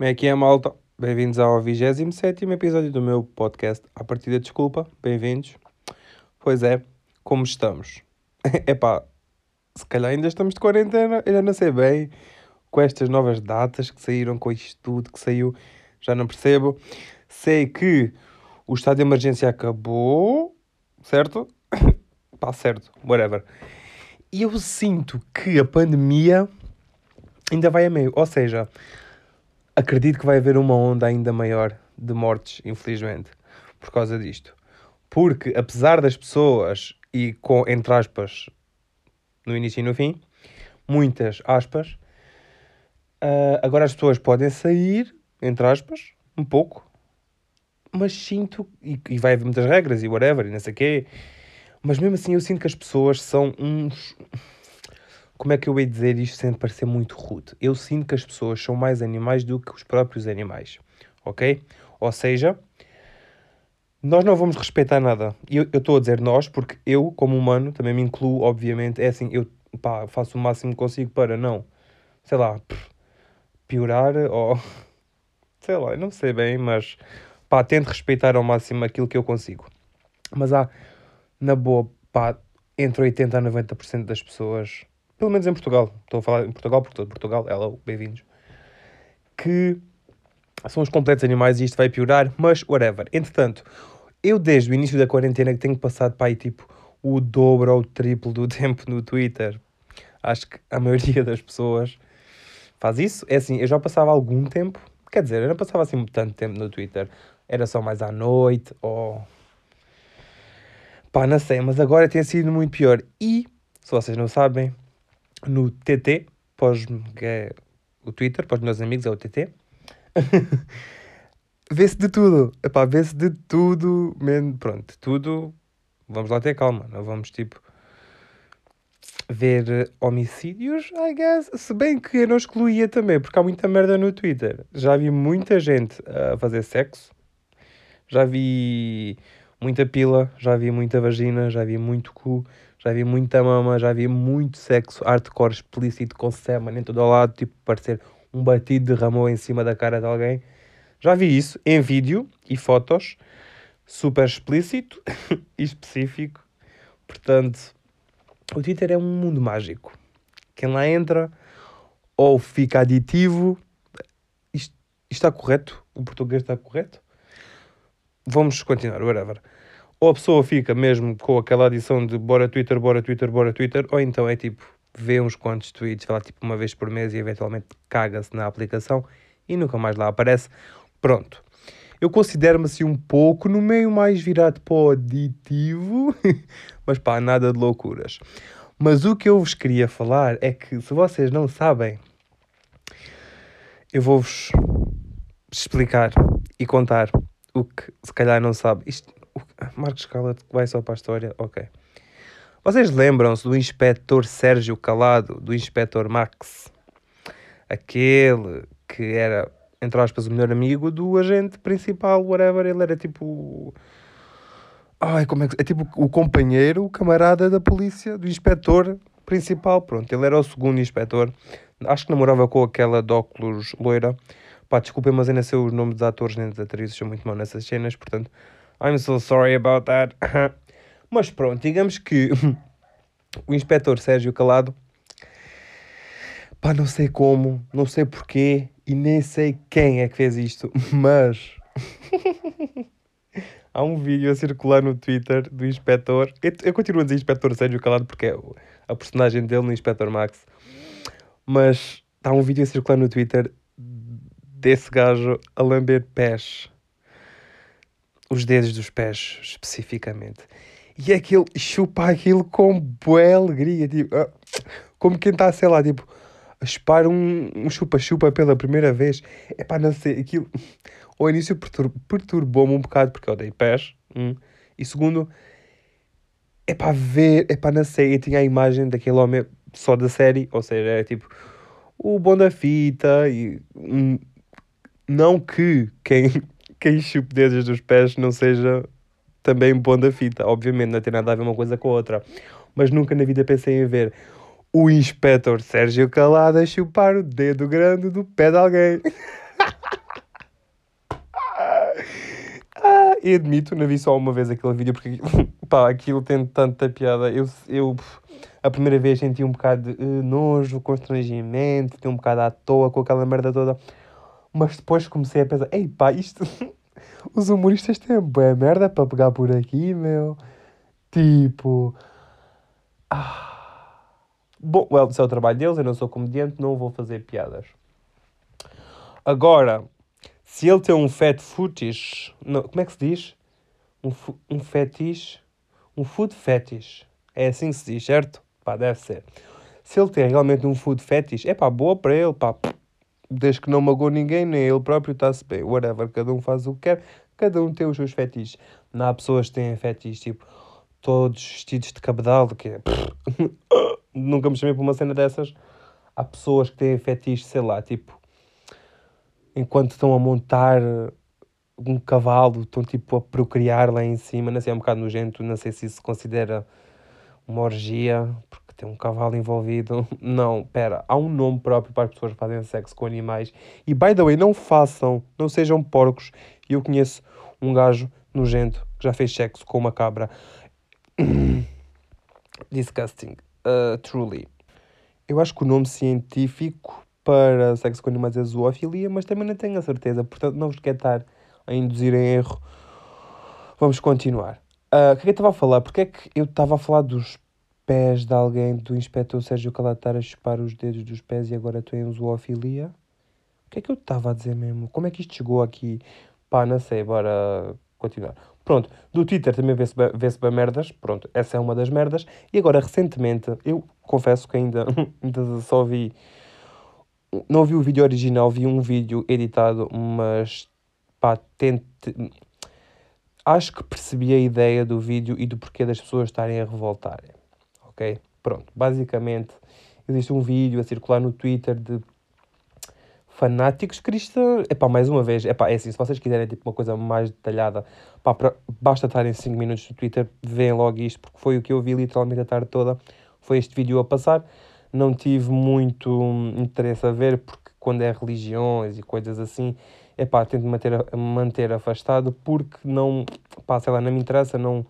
Como é que é, malta? Bem-vindos ao 27 episódio do meu podcast. A partida, desculpa, bem-vindos. Pois é, como estamos? Epá, se calhar ainda estamos de quarentena, eu já não sei bem, com estas novas datas que saíram, com isto tudo que saiu, já não percebo. Sei que o estado de emergência acabou, certo? Pá, certo, whatever. E eu sinto que a pandemia ainda vai a meio. Ou seja, acredito que vai haver uma onda ainda maior de mortes, infelizmente, por causa disto. Porque, apesar das pessoas, e com, entre aspas, no início e no fim, muitas aspas, uh, agora as pessoas podem sair, entre aspas, um pouco, mas sinto, e, e vai haver muitas regras e whatever, e não sei o quê, mas mesmo assim eu sinto que as pessoas são uns. Como é que eu ia dizer isto sem parecer muito rude? Eu sinto que as pessoas são mais animais do que os próprios animais, ok? Ou seja, nós não vamos respeitar nada. Eu estou a dizer nós porque eu, como humano, também me incluo, obviamente. É assim, eu pá, faço o máximo que consigo para não, sei lá, piorar ou. Sei lá, não sei bem, mas pá, tento respeitar ao máximo aquilo que eu consigo. Mas há na boa, pá, entre 80% a 90% das pessoas, pelo menos em Portugal, estou a falar em Portugal, porque todo Portugal, ela, bem-vindos, que são os completos animais e isto vai piorar, mas whatever. Entretanto, eu desde o início da quarentena que tenho passado para aí tipo o dobro ou o triplo do tempo no Twitter. Acho que a maioria das pessoas faz isso. É assim, eu já passava algum tempo, quer dizer, eu não passava assim tanto tempo no Twitter. Era só mais à noite ou Pá, não sei, mas agora tem sido muito pior. E, se vocês não sabem, no TT, pós, que é o Twitter, para os meus amigos é o TT, vê-se de tudo. Epá, vê-se de tudo, pronto, tudo. Vamos lá ter calma, não vamos tipo ver homicídios, I guess. Se bem que eu não excluía também, porque há muita merda no Twitter. Já vi muita gente a fazer sexo, já vi muita pila, já vi muita vagina, já vi muito cu, já vi muita mama, já vi muito sexo hardcore explícito com semen em todo o lado, tipo parecer um batido derramou em cima da cara de alguém. Já vi isso em vídeo e fotos, super explícito e específico. Portanto, o Twitter é um mundo mágico. Quem lá entra ou fica aditivo. Isto, isto está correto? O português está correto? vamos continuar, whatever. Ou a pessoa fica mesmo com aquela adição de bora Twitter, bora Twitter, bora Twitter, ou então é tipo, vê uns quantos tweets, vai lá tipo uma vez por mês e eventualmente caga-se na aplicação e nunca mais lá aparece. Pronto. Eu considero-me assim um pouco no meio mais virado para o aditivo, mas pá, nada de loucuras. Mas o que eu vos queria falar é que se vocês não sabem, eu vou-vos explicar e contar o que se calhar não sabe. Isto, Marcos Cala vai só para a história? Ok. Vocês lembram-se do inspetor Sérgio Calado, do inspetor Max? Aquele que era, entre aspas, o melhor amigo do agente principal, whatever. Ele era tipo. Ai, como é que. É tipo o companheiro, o camarada da polícia, do inspetor principal. Pronto, ele era o segundo inspetor. Acho que namorava com aquela de óculos loira. Pá, desculpem, mas ainda sei os nomes dos atores nem das atrizes, sou muito mau nessas cenas, portanto, I'm so sorry about that. mas pronto, digamos que o inspetor Sérgio Calado, pá, não sei como, não sei porquê e nem sei quem é que fez isto, mas há um vídeo a circular no Twitter do inspetor. Eu, eu continuo a dizer inspetor Sérgio Calado porque é a personagem dele no Inspetor Max, mas há um vídeo a circular no Twitter desse gajo a lamber pés. Os dedos dos pés, especificamente. E aquele chupa aquilo com boa alegria, tipo, ah, como quem está, sei lá, tipo, a chupar um, um chupa-chupa pela primeira vez. É para não sei, aquilo. Ao início pertur perturbou-me um bocado porque eu dei pés. Um, e segundo, é para ver, é para não sei, eu tinha a imagem daquele homem só da série, ou seja, é tipo o bom da fita e um, não que quem, quem chupa dedos dos pés não seja também bom da fita. Obviamente, não tem nada a ver uma coisa com a outra. Mas nunca na vida pensei em ver o inspetor Sérgio Calada chupar o dedo grande do pé de alguém. ah, e admito, não vi só uma vez aquele vídeo porque pá, aquilo tem tanta piada. Eu, eu a primeira vez senti um bocado de uh, nojo, constrangimento, fiquei um bocado à toa com aquela merda toda. Mas depois comecei a pensar, ei pá, isto. Os humoristas têm boa merda para pegar por aqui, meu. Tipo. Ah. Bom, well, isso é o trabalho deles, eu não sou comediante, não vou fazer piadas. Agora, se ele tem um fat fetish, não, como é que se diz? Um, um fetiche, um food fetish. É assim que se diz, certo? Pá, deve ser. Se ele tem realmente um food fetish, é pá, boa para ele, pá. Desde que não magoou ninguém, nem ele próprio está-se bem. Whatever, cada um faz o que quer, cada um tem os seus fetiches. Não há pessoas que têm fetiches, tipo, todos vestidos de cabedal, que é... Nunca me chamei para uma cena dessas. Há pessoas que têm fetiches, sei lá, tipo, enquanto estão a montar um cavalo, estão tipo a procriar lá em cima, não sei, é um bocado nojento, não sei se isso se considera uma orgia, porque tem um cavalo envolvido. Não, pera, há um nome próprio para as pessoas que fazem sexo com animais. E by the way, não façam, não sejam porcos. Eu conheço um gajo nojento que já fez sexo com uma cabra. Disgusting, uh, truly. Eu acho que o nome científico para sexo com animais é zoofilia, mas também não tenho a certeza, portanto não vos quero estar a induzir em erro. Vamos continuar. Uh, o que é que eu estava a falar? Porque é que eu estava a falar dos pés de alguém, do inspetor Sérgio Calatar a chupar os dedos dos pés e agora estou em zoofilia? O que é que eu estava a dizer mesmo? Como é que isto chegou aqui? Pá, não sei, bora continuar. Pronto, do Twitter também vê-se vê bem merdas, pronto, essa é uma das merdas. E agora, recentemente, eu confesso que ainda, ainda só vi não vi o vídeo original, vi um vídeo editado, mas pá, tente. Acho que percebi a ideia do vídeo e do porquê das pessoas estarem a revoltarem. Ok? Pronto. Basicamente, existe um vídeo a circular no Twitter de fanáticos cristãos. Epá, mais uma vez, epá, é assim, se vocês quiserem tipo, uma coisa mais detalhada, pá, pra, basta estarem 5 minutos no Twitter, veem logo isto, porque foi o que eu vi literalmente a tarde toda, foi este vídeo a passar não tive muito interesse a ver, porque quando é religiões e coisas assim, é pá, tento manter, manter afastado, porque não, pá, sei lá, não me interessa, não,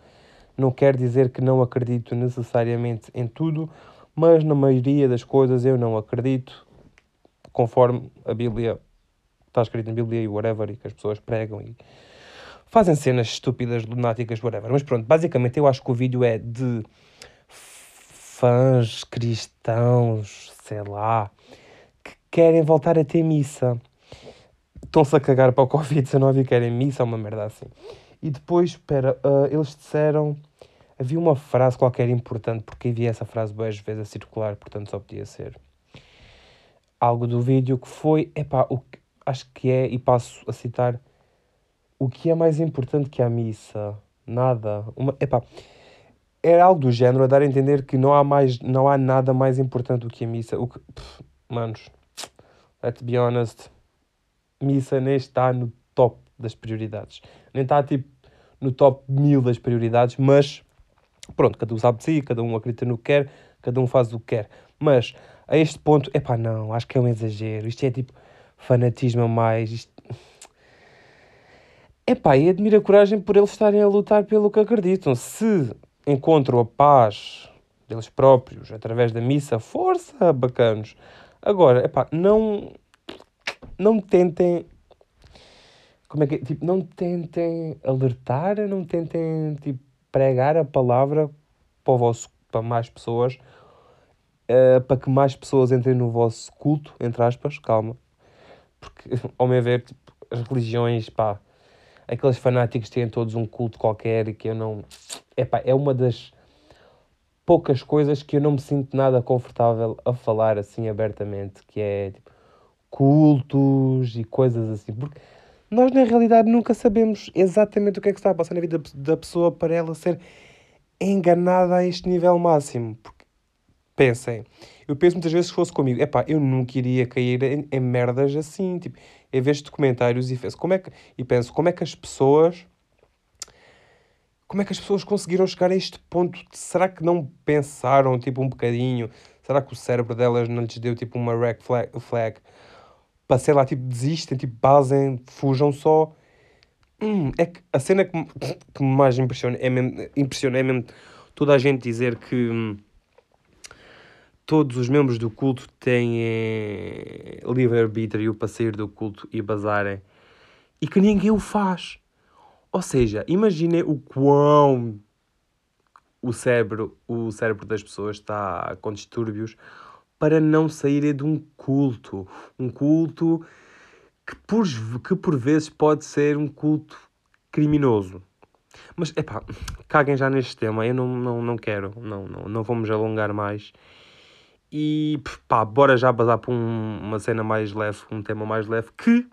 não quer dizer que não acredito necessariamente em tudo, mas na maioria das coisas eu não acredito, conforme a Bíblia está escrito na Bíblia e whatever, e que as pessoas pregam e fazem cenas estúpidas, lunáticas, whatever. Mas pronto, basicamente eu acho que o vídeo é de fãs cristãos, sei lá, que querem voltar a ter missa. Estão-se a cagar para o Covid-19 e querem missa, uma merda assim. E depois, espera, uh, eles disseram. Havia uma frase qualquer importante, porque havia essa frase boas vezes a circular, portanto só podia ser algo do vídeo que foi, epá, o que, acho que é, e passo a citar, o que é mais importante que a missa? Nada. Uma, epá, era algo do género a dar a entender que não há mais não há nada mais importante do que a missa o que pff, manos let's be honest missa nem está no top das prioridades nem está tipo no top mil das prioridades mas pronto cada um sabe de si cada um acredita no que quer cada um faz o que quer mas a este ponto é não acho que é um exagero isto é tipo fanatismo a mais isto Epá, e admiro a coragem por eles estarem a lutar pelo que acreditam. Se encontram a paz deles próprios através da missa, força, bacanos. Agora, epá, não, não tentem, como é que é? tipo, não tentem alertar, não tentem, tipo, pregar a palavra para, vosso, para mais pessoas, uh, para que mais pessoas entrem no vosso culto, entre aspas, calma, porque, ao meu ver, tipo, as religiões, pá, aqueles fanáticos têm todos um culto qualquer e que eu não epá, é uma das poucas coisas que eu não me sinto nada confortável a falar assim abertamente, que é tipo, cultos e coisas assim, porque nós na realidade nunca sabemos exatamente o que é que está a passar na vida da pessoa para ela ser enganada a este nível máximo. Porque, pensem, eu penso muitas vezes que fosse comigo, epá, eu nunca iria cair em, em merdas assim, tipo, em vez de comentários e, como é que, e penso, como é que as pessoas como é que as pessoas conseguiram chegar a este ponto? Será que não pensaram, tipo, um bocadinho? Será que o cérebro delas não lhes deu, tipo, uma red flag para, sei lá, tipo, desistem, tipo, basem, fujam só? Hum, é que a cena que, que mais impressiona é mesmo, impressiona é mesmo toda a gente dizer que hum, todos os membros do culto têm eh, livre-arbítrio para sair do culto e bazarem e que ninguém o faz. Ou seja, imaginem o quão o cérebro, o cérebro das pessoas está com distúrbios para não saírem de um culto. Um culto que por, que por vezes pode ser um culto criminoso. Mas, epá, caguem já neste tema, eu não, não, não quero, não, não, não vamos alongar mais. E, pá, bora já passar para um- uma cena mais leve, um tema mais leve, que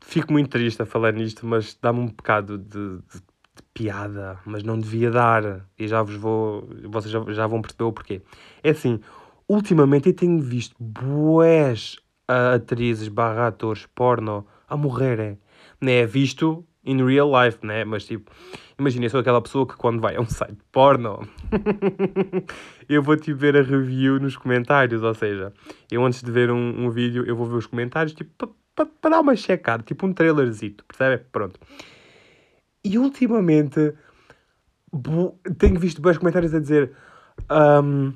fico muito triste a falar nisto, mas dá-me um bocado de, de- de piada, mas não devia dar. E já vos vou, vocês já, já vão perceber o porquê. É assim, ultimamente eu tenho visto bués ah, atrizes barra atores porno a morrerem. Né? Visto in real life, né? Mas tipo, imagina, eu sou aquela pessoa que quando vai a um site porno, eu vou tipo ver a review nos comentários. Ou seja, eu antes de ver um, um vídeo, eu vou ver os comentários, tipo, para dar uma checada, tipo um trailerzito, percebe? Pronto. E ultimamente tenho visto vários comentários a dizer. ahm,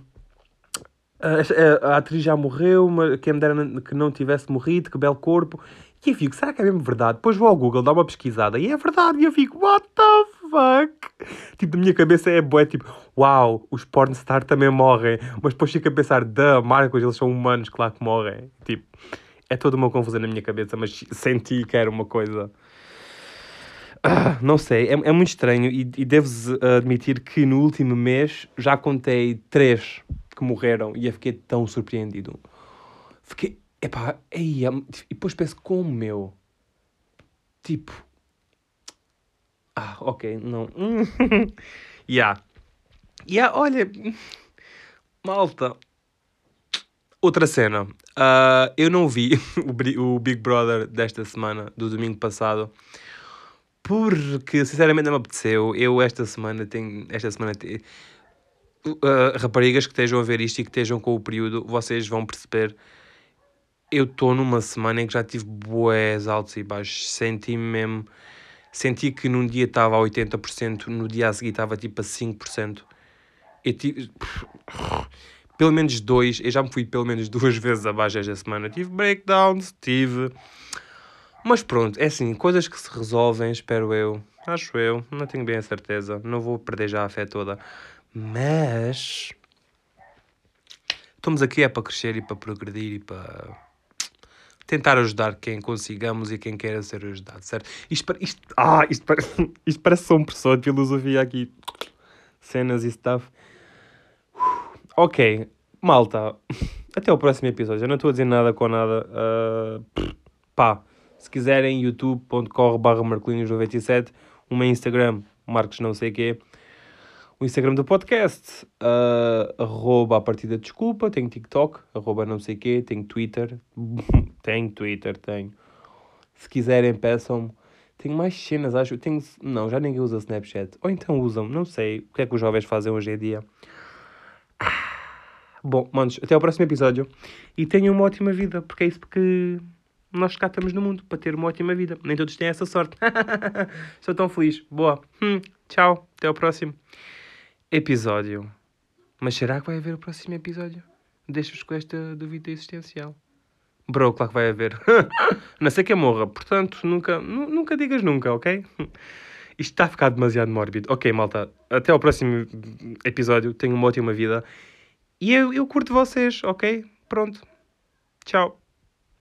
a, atriz já morreu, quem me dera que não tivesse morrido, que belo corpo. E eu fico, será que é mesmo verdade? Depois vou ao Google, dá uma pesquisada e é verdade. E eu fico, what the fuck? Tipo, na minha cabeça é bué, tipo, uau, os pornstar também morrem. Mas depois fico a pensar, da Marcos, eles são humanos, claro que morrem. Tipo, é toda uma confusão na minha cabeça, mas senti que era uma coisa. Ah, não sei, é, é muito estranho e, e devo-vos admitir que no último mês já contei três que morreram e eu fiquei tão surpreendido. Fiquei, epá, ei, e depois penso, como meu? Tipo, ah, ok, não. Ya. Ya, olha, malta. Outra cena. Ah, eu não vi o, Big Brother desta semana, do domingo passado, porque sinceramente não me apeteceu. Eu esta semana tenho. Esta semana te- Uh, raparigas que estejam a ver isto e que estejam com o período, vocês vão perceber. Eu estou numa semana em que já tive bués altos e baixos. Senti-me mesmo. Senti que num dia estava a 80%, no dia a seguir estava tipo a 5%. Eu tive. Pelo menos dois, eu já me fui pelo menos duas vezes abaixo esta semana. Tive breakdowns, tive. Mas pronto, é assim, coisas que se resolvem, espero eu. Acho eu, não tenho bem a certeza. Não vou perder já a fé toda. Mas. Estamos aqui é para crescer e para progredir e para tentar ajudar quem consigamos e quem queira ser ajudado, certo? Isto, isto, ah, isto, parece, isto parece só um professor de filosofia aqui. Cenas e stuff. Ok, malta. Até o próximo episódio. Eu não estou a dizer nada com nada. ah, pá, se quiserem, youtube.com barra marcolinhos97, uma Instagram, Marcos não sei quê. O Instagram do podcast, ah, arroba a partida desculpa, tenho TikTok, arroba não sei quê, tenho Twitter, tenho Twitter, tenho. Se quiserem, peçam-me. Tenho mais cenas, acho. Tenho... Não, já ninguém usa Snapchat. Ou então usam, não sei. O que é que os jovens fazem hoje em dia? Bom, manos, até ao próximo episódio. E tenham uma ótima vida, porque é isso que nós cá estamos no mundo, para ter uma ótima vida. Nem todos têm essa sorte. Estou tão feliz. Boa. Hum, tchau. Até ao próximo episódio. Mas será que vai haver o próximo episódio? Deixo-vos com esta dúvida existencial. Bro, claro que vai haver. Não sei que morra. Portanto, nunca, nu- nunca digas nunca, ok? Isto está a ficar demasiado mórbido. Ok, malta. Até ao próximo episódio. Tenham uma ótima vida. E eu, eu curto vocês, ok? Pronto. Tchau.